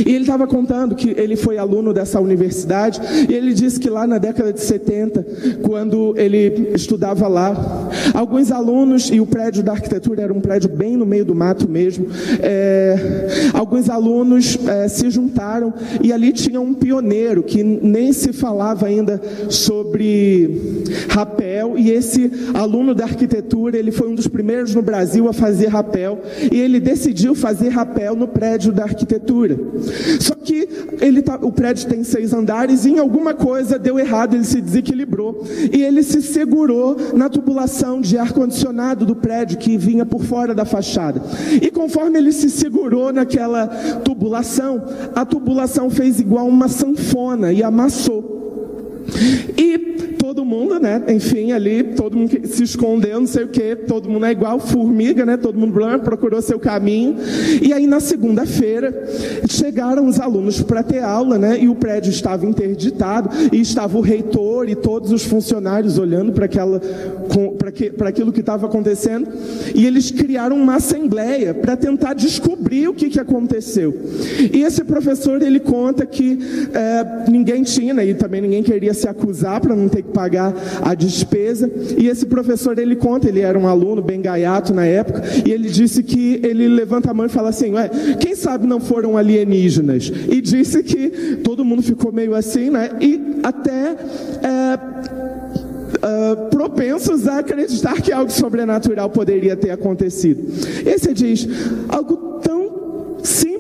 E ele estava contando que ele foi aluno dessa universidade e ele disse que lá na década de 70, quando ele estudava lá, alguns alunos, e o prédio da arquitetura era um prédio bem no meio do mato mesmo, é, alguns alunos é, se juntaram e ali tinha um pioneiro que nem se falava ainda sobre rapel e esse aluno da arquitetura, ele foi um dos primeiros no Brasil a fazer rapel e ele decidiu fazer rapel no prédio da arquitetura. Só que ele tá, o prédio tem seis andares e em alguma coisa deu errado, ele se desequilibrou e ele se segurou na tubulação de ar condicionado do prédio que vinha por fora da fachada. E conforme ele se segurou naquela tubulação, a tubulação fez igual uma sanfona e amassou. E mundo, né? Enfim, ali, todo mundo se escondeu, não sei o que, todo mundo é igual formiga, né? Todo mundo procurou seu caminho. E aí, na segunda-feira, chegaram os alunos para ter aula, né? E o prédio estava interditado, e estava o reitor e todos os funcionários olhando para aquela para aquilo que estava acontecendo, e eles criaram uma assembleia para tentar descobrir o que, que aconteceu. E esse professor ele conta que é, ninguém tinha, né, e também ninguém queria se acusar para não ter que pagar a despesa. E esse professor ele conta, ele era um aluno bem gaiato na época, e ele disse que ele levanta a mão e fala assim: Ué, quem sabe não foram alienígenas? E disse que todo mundo ficou meio assim, né? E até. É, Uh, propensos a acreditar que algo sobrenatural poderia ter acontecido. Esse diz algo tão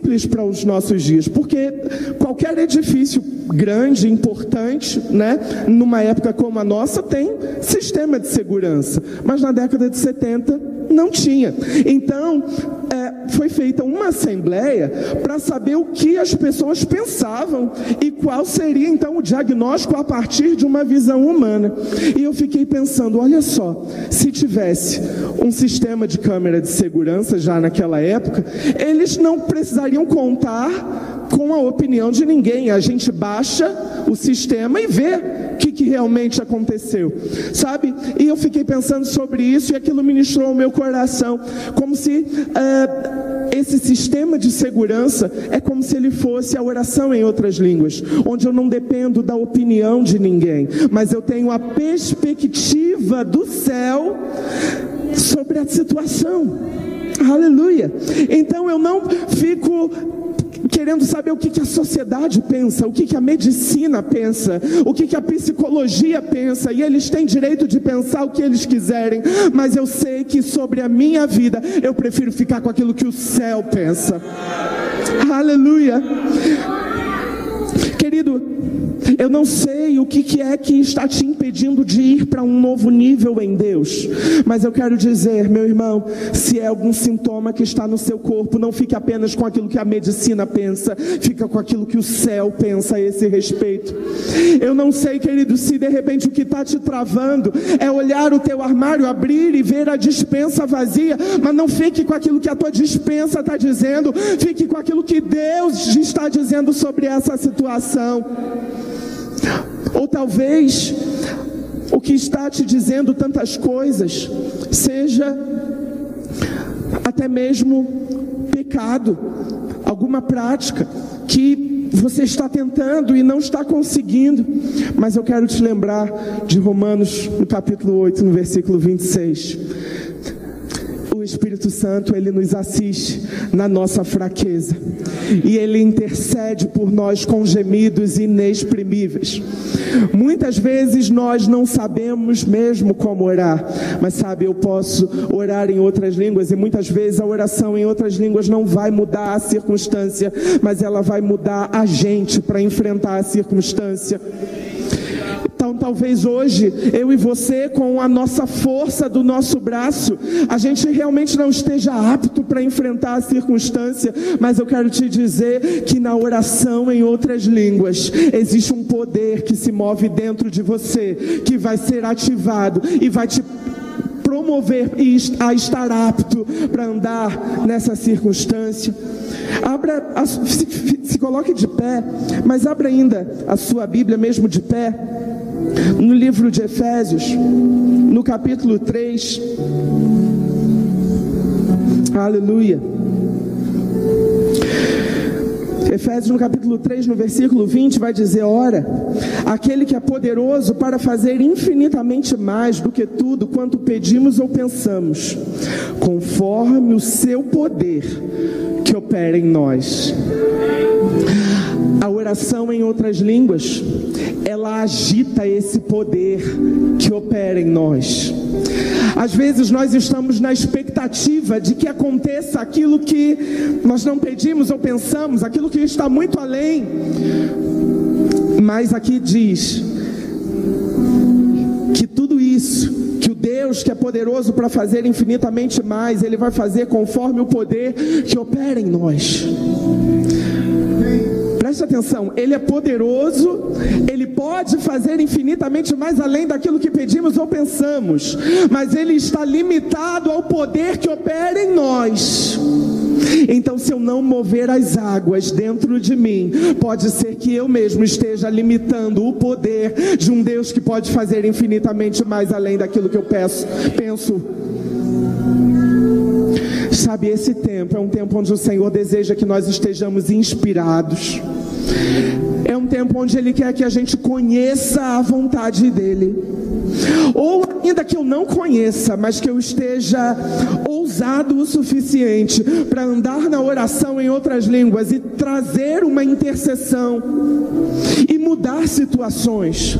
simples para os nossos dias, porque qualquer edifício grande, importante, né, numa época como a nossa, tem sistema de segurança. Mas na década de 70 não tinha. Então, é, foi feita uma assembleia para saber o que as pessoas pensavam e qual seria então o diagnóstico a partir de uma visão humana. E eu fiquei pensando: olha só, se tivesse um sistema de câmera de segurança já naquela época, eles não precisariam contar com a opinião de ninguém. A gente baixa o sistema e vê que, realmente aconteceu, sabe? E eu fiquei pensando sobre isso e aquilo ministrou o meu coração, como se é, esse sistema de segurança é como se ele fosse a oração em outras línguas, onde eu não dependo da opinião de ninguém, mas eu tenho a perspectiva do céu sobre a situação. Aleluia. Então eu não fico querendo saber o que, que a sociedade pensa, o que, que a medicina pensa, o que, que a psicologia pensa, e eles têm direito de pensar o que eles quiserem, mas eu sei que sobre a minha vida eu prefiro ficar com aquilo que o céu pensa. Aleluia. Querido, eu não sei o que, que é que está te impedindo de ir para um novo nível em Deus, mas eu quero dizer, meu irmão, se é algum sintoma que está no seu corpo, não fique apenas com aquilo que a medicina pensa, fica com aquilo que o céu pensa a esse respeito. Eu não sei, querido, se de repente o que está te travando é olhar o teu armário, abrir e ver a dispensa vazia, mas não fique com aquilo que a tua dispensa está dizendo, fique com aquilo que Deus está dizendo sobre essa situação. Ou talvez o que está te dizendo tantas coisas seja até mesmo pecado, alguma prática que você está tentando e não está conseguindo. Mas eu quero te lembrar de Romanos, no capítulo 8, no versículo 26 Espírito Santo, ele nos assiste na nossa fraqueza. E ele intercede por nós com gemidos inexprimíveis. Muitas vezes nós não sabemos mesmo como orar, mas sabe, eu posso orar em outras línguas e muitas vezes a oração em outras línguas não vai mudar a circunstância, mas ela vai mudar a gente para enfrentar a circunstância Então, talvez hoje, eu e você, com a nossa força do nosso braço, a gente realmente não esteja apto para enfrentar a circunstância, mas eu quero te dizer que na oração em outras línguas existe um poder que se move dentro de você, que vai ser ativado e vai te promover a estar apto para andar nessa circunstância. Abra, se, se coloque de pé, mas abra ainda a sua Bíblia mesmo de pé, no livro de Efésios, no capítulo 3. Aleluia. Efésios no capítulo 3, no versículo 20, vai dizer: Ora, aquele que é poderoso para fazer infinitamente mais do que tudo quanto pedimos ou pensamos, conforme o seu poder que opera em nós. A oração em outras línguas, ela agita esse poder que opera em nós. Às vezes nós estamos na expectativa de que aconteça aquilo que nós não pedimos ou pensamos, aquilo que está muito além. Mas aqui diz que tudo isso, que o Deus que é poderoso para fazer infinitamente mais, Ele vai fazer conforme o poder que opera em nós. Atenção, Ele é poderoso, Ele pode fazer infinitamente mais além daquilo que pedimos ou pensamos, mas Ele está limitado ao poder que opera em nós. Então, se eu não mover as águas dentro de mim, pode ser que eu mesmo esteja limitando o poder de um Deus que pode fazer infinitamente mais além daquilo que eu peço, penso. Sabe, esse tempo é um tempo onde o Senhor deseja que nós estejamos inspirados. É um tempo onde Ele quer que a gente conheça a vontade dEle. Ou ainda que eu não conheça, mas que eu esteja ousado o suficiente para andar na oração em outras línguas e trazer uma intercessão e mudar situações.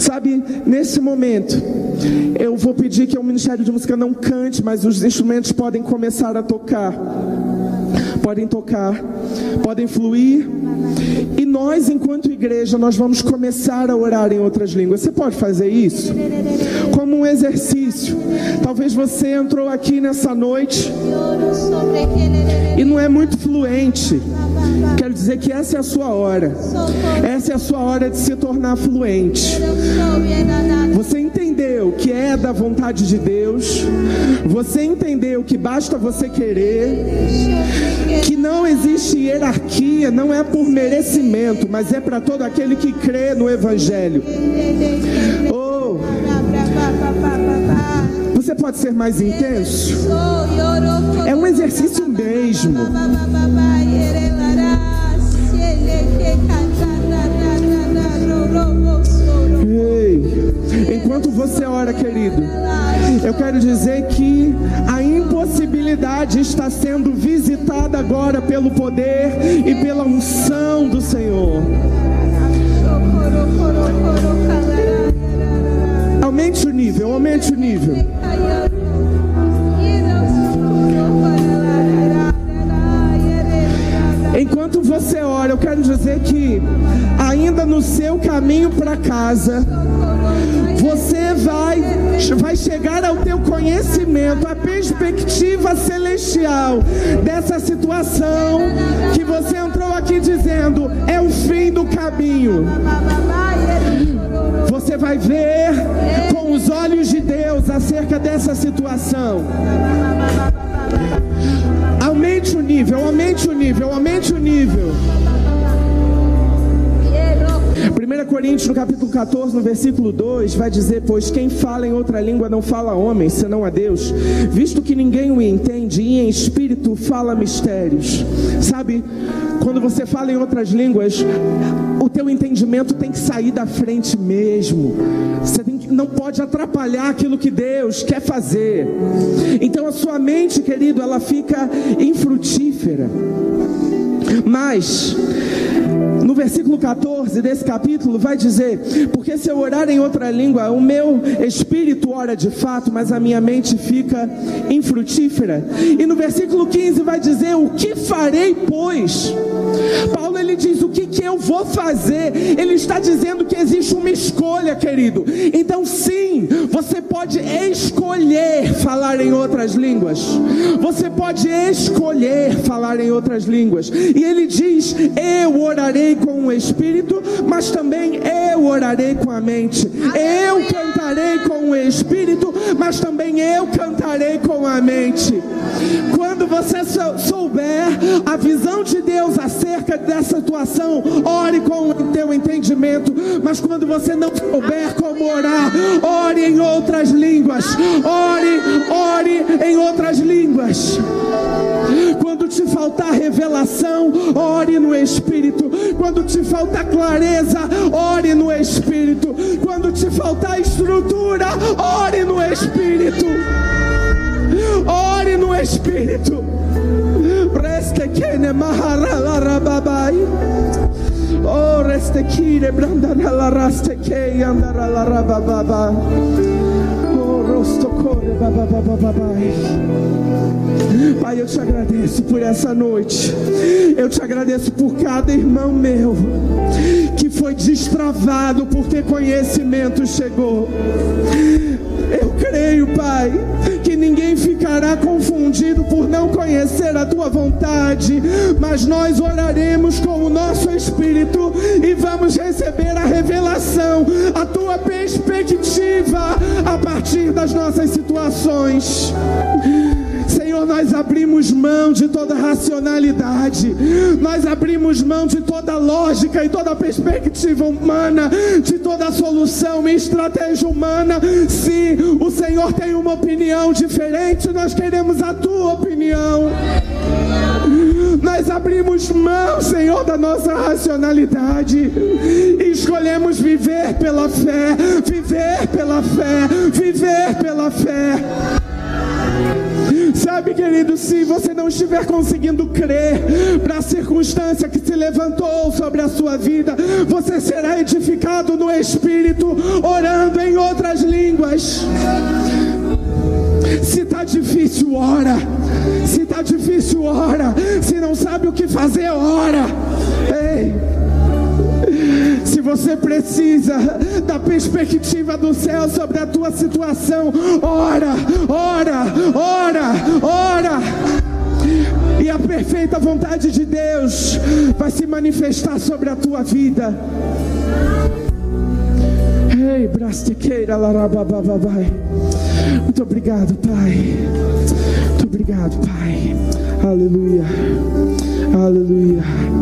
Sabe, nesse momento, eu vou pedir que o Ministério de Música não cante, mas os instrumentos podem começar a tocar. Podem tocar, podem fluir. E nós, enquanto igreja, nós vamos começar a orar em outras línguas. Você pode fazer isso? Como um exercício. Talvez você entrou aqui nessa noite e não é muito fluente. Quero dizer que essa é a sua hora. Essa é a sua hora de se tornar fluente. Você entendeu que é da vontade de Deus. Você entendeu que basta você querer. Que não existe hierarquia, não é por merecimento, mas é para todo aquele que crê no Evangelho. Oh, você pode ser mais intenso? É um exercício mesmo. Está sendo visitada agora pelo poder e pela unção do Senhor. Aumente o nível, aumente o nível. Enquanto você ora, eu quero dizer que no seu caminho para casa, você vai, vai chegar ao teu conhecimento, a perspectiva celestial dessa situação que você entrou aqui dizendo é o fim do caminho. Você vai ver com os olhos de Deus acerca dessa situação. Aumente o nível, aumente o nível, aumente o nível. 1 Coríntios, no capítulo 14, no versículo 2, vai dizer: Pois quem fala em outra língua não fala a homem, senão a Deus, visto que ninguém o entende, e em espírito fala mistérios. Sabe, quando você fala em outras línguas, o teu entendimento tem que sair da frente mesmo. Você que, não pode atrapalhar aquilo que Deus quer fazer. Então a sua mente, querido, ela fica infrutífera. Mas no versículo 14 desse capítulo vai dizer: Porque se eu orar em outra língua, o meu espírito ora de fato, mas a minha mente fica infrutífera. E no versículo 15 vai dizer: O que farei, pois? Paulo ele diz: O que, que eu vou fazer? Ele está dizendo que existe uma escolha, querido. Então, sim, você pode escolher falar em outras línguas. Você pode escolher falar em outras línguas. E ele diz: Eu orarei com o espírito, mas também eu orarei com a mente. Eu cantarei com o espírito, mas também eu cantarei com a mente. Quando você souber a visão de Deus acerca dessa situação, ore com o teu entendimento. Mas quando você não souber como orar, ore em outras línguas. Ore, ore em outras línguas. Quando te faltar revelação, ore no Espírito. Quando te faltar clareza, ore no Espírito. Quando te faltar estrutura, ore no Espírito. Ore no Espírito. Preste que ne maharalarababai. Oh, reste kire brandana raste que andara la rabababa. Oh, rosto corre babababai. Pai, eu te agradeço por essa noite. Eu te agradeço por cada irmão meu que foi destravado porque conhecimento chegou. Creio, Pai, que ninguém ficará confundido por não conhecer a tua vontade, mas nós oraremos com o nosso espírito e vamos receber a revelação, a tua perspectiva a partir das nossas situações. Senhor, nós abrimos mão de toda racionalidade, nós abrimos mão de toda lógica e toda perspectiva humana, de toda solução e estratégia humana. Se o Senhor tem uma opinião diferente, nós queremos a tua opinião. Nós abrimos mão, Senhor, da nossa racionalidade e escolhemos viver pela fé, viver pela fé, viver pela fé. Sabe, querido, se você não estiver conseguindo crer para a circunstância que se levantou sobre a sua vida, você será edificado no Espírito, orando em outras línguas. Se está difícil, ora. Se está difícil, ora. Se não sabe o que fazer, ora. Ei. Se você precisa da perspectiva do céu sobre a tua situação, ora, ora, ora, ora. E a perfeita vontade de Deus vai se manifestar sobre a tua vida. Ei, brastiqueira, larabababai. Muito obrigado, Pai. Muito obrigado, Pai. Aleluia. Aleluia.